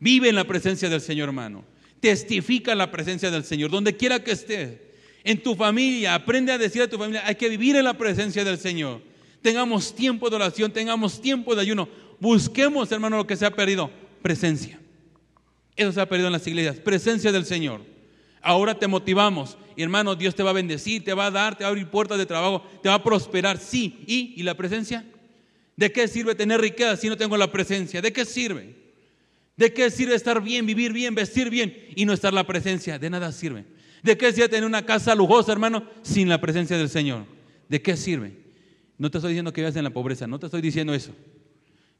Vive en la presencia del Señor, hermano. Testifica la presencia del Señor, donde quiera que estés. En tu familia, aprende a decir a tu familia, hay que vivir en la presencia del Señor. Tengamos tiempo de oración, tengamos tiempo de ayuno. Busquemos, hermano, lo que se ha perdido, presencia. Eso se ha perdido en las iglesias, presencia del Señor. Ahora te motivamos. Y hermano, Dios te va a bendecir, te va a dar, te va a abrir puertas de trabajo, te va a prosperar. Sí. ¿Y, ¿Y la presencia? ¿De qué sirve tener riqueza si no tengo la presencia? ¿De qué sirve? ¿De qué sirve estar bien, vivir bien, vestir bien y no estar la presencia? De nada sirve. ¿De qué sirve tener una casa lujosa, hermano, sin la presencia del Señor? ¿De qué sirve? No te estoy diciendo que vivas en la pobreza, no te estoy diciendo eso.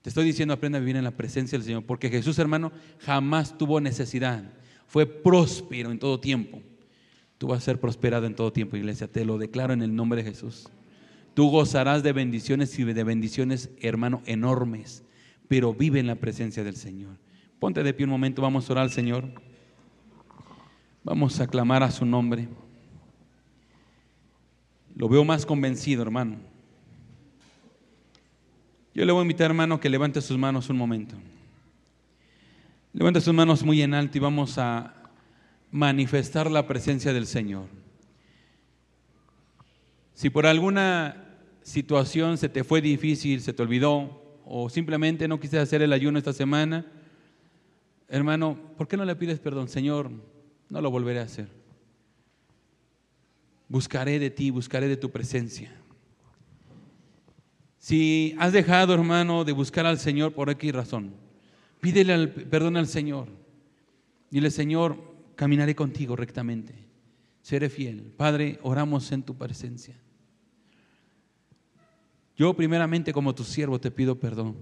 Te estoy diciendo aprenda a vivir en la presencia del Señor, porque Jesús, hermano, jamás tuvo necesidad. Fue próspero en todo tiempo. Tú vas a ser prosperado en todo tiempo, iglesia. Te lo declaro en el nombre de Jesús. Tú gozarás de bendiciones y de bendiciones, hermano, enormes, pero vive en la presencia del Señor. Ponte de pie un momento, vamos a orar al Señor. Vamos a clamar a su nombre. Lo veo más convencido, hermano. Yo le voy a invitar, hermano, que levante sus manos un momento. Levante sus manos muy en alto y vamos a manifestar la presencia del Señor. Si por alguna situación se te fue difícil, se te olvidó, o simplemente no quisiste hacer el ayuno esta semana, hermano, ¿por qué no le pides perdón? Señor, no lo volveré a hacer. Buscaré de ti, buscaré de tu presencia. Si has dejado, hermano, de buscar al Señor por aquí razón, pídele perdón al Señor. Dile, Señor, caminaré contigo rectamente. Seré fiel. Padre, oramos en tu presencia. Yo primeramente como tu siervo te pido perdón.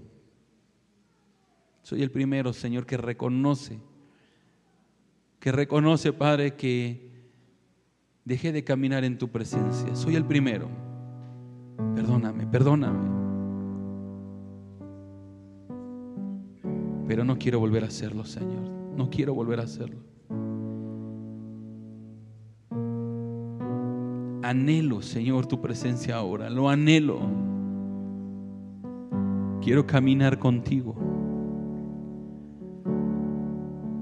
Soy el primero, Señor, que reconoce, que reconoce, Padre, que dejé de caminar en tu presencia. Soy el primero. Perdóname, perdóname. Pero no quiero volver a hacerlo, Señor. No quiero volver a hacerlo. Anhelo, Señor, tu presencia ahora. Lo anhelo. Quiero caminar contigo.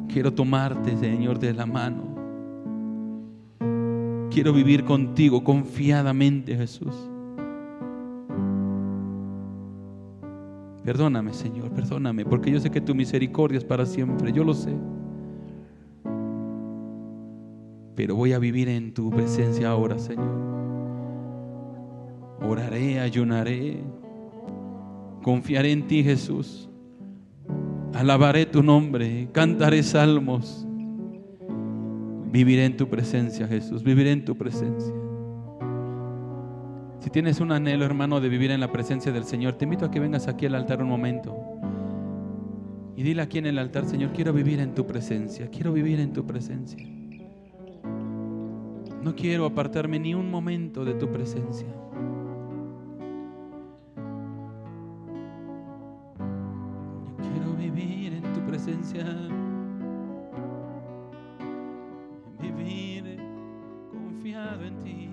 Quiero tomarte, Señor, de la mano. Quiero vivir contigo confiadamente, Jesús. Perdóname, Señor, perdóname, porque yo sé que tu misericordia es para siempre, yo lo sé. Pero voy a vivir en tu presencia ahora, Señor. Oraré, ayunaré, Confiaré en ti, Jesús. Alabaré tu nombre, cantaré salmos. Viviré en tu presencia, Jesús. Viviré en tu presencia. Tienes un anhelo, hermano, de vivir en la presencia del Señor, te invito a que vengas aquí al altar un momento. Y dile aquí en el altar, Señor, quiero vivir en tu presencia. Quiero vivir en tu presencia. No quiero apartarme ni un momento de tu presencia. Vivir confiado en ti.